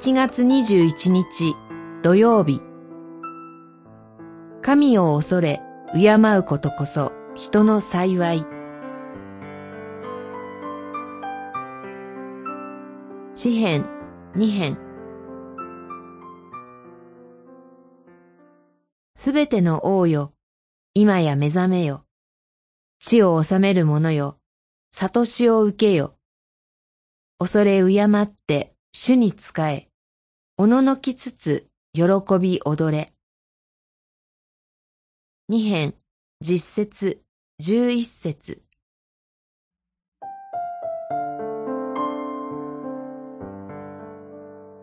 1月21日土曜日神を恐れ敬うことこそ人の幸い詩編二編すべての王よ、今や目覚めよ。地を治める者よ、悟しを受けよ。恐れ敬って主に仕え、おののきつつ喜び踊れ。二編、実節、十一節。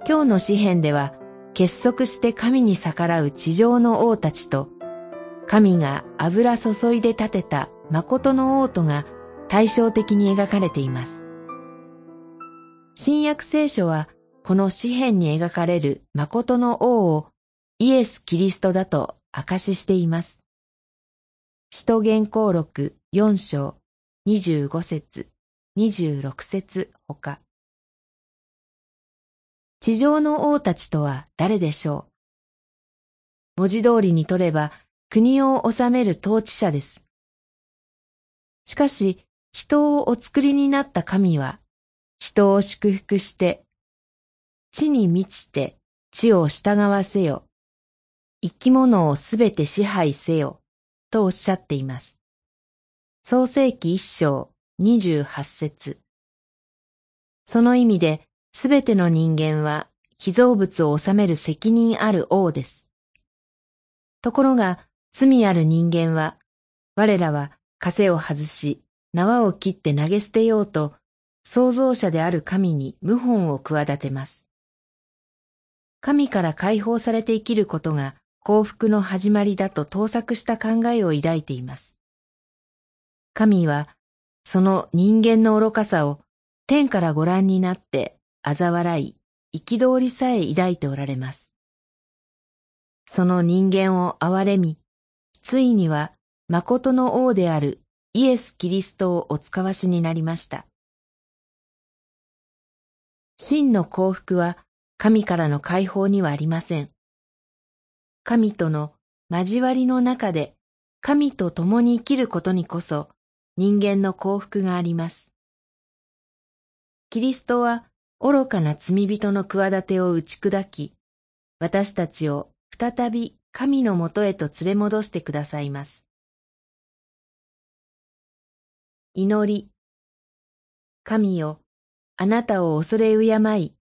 今日の詩篇では、結束して神に逆らう地上の王たちと、神が油注いで立てた誠の王とが対照的に描かれています。新約聖書はこの詩篇に描かれる誠の王をイエス・キリストだと証ししています。使徒言行録4章25節26節ほか。地上の王たちとは誰でしょう？文字通りにとれば国を治める統治者です。しかし、人をお作りになった神は、人を祝福して、地に満ちて地を従わせよ。生き物をすべて支配せよ。とおっしゃっています。創世記一章二十八節その意味で、すべての人間は、被造物を治める責任ある王です。ところが、罪ある人間は、我らは枷を外し、縄を切って投げ捨てようと、創造者である神に謀反を企てます。神から解放されて生きることが幸福の始まりだと盗作した考えを抱いています。神は、その人間の愚かさを天からご覧になって嘲笑い、憤りさえ抱いておられます。その人間を憐れみ、ついには誠の王であるイエス・キリストをお使わしになりました。真の幸福は神からの解放にはありません。神との交わりの中で神と共に生きることにこそ人間の幸福があります。キリストは愚かな罪人の企てを打ち砕き、私たちを再び神のもとへと連れ戻してくださいます。祈り。神よ、あなたを恐れ敬い、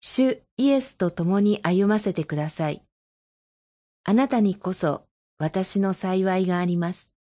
主イエスと共に歩ませてください。あなたにこそ私の幸いがあります。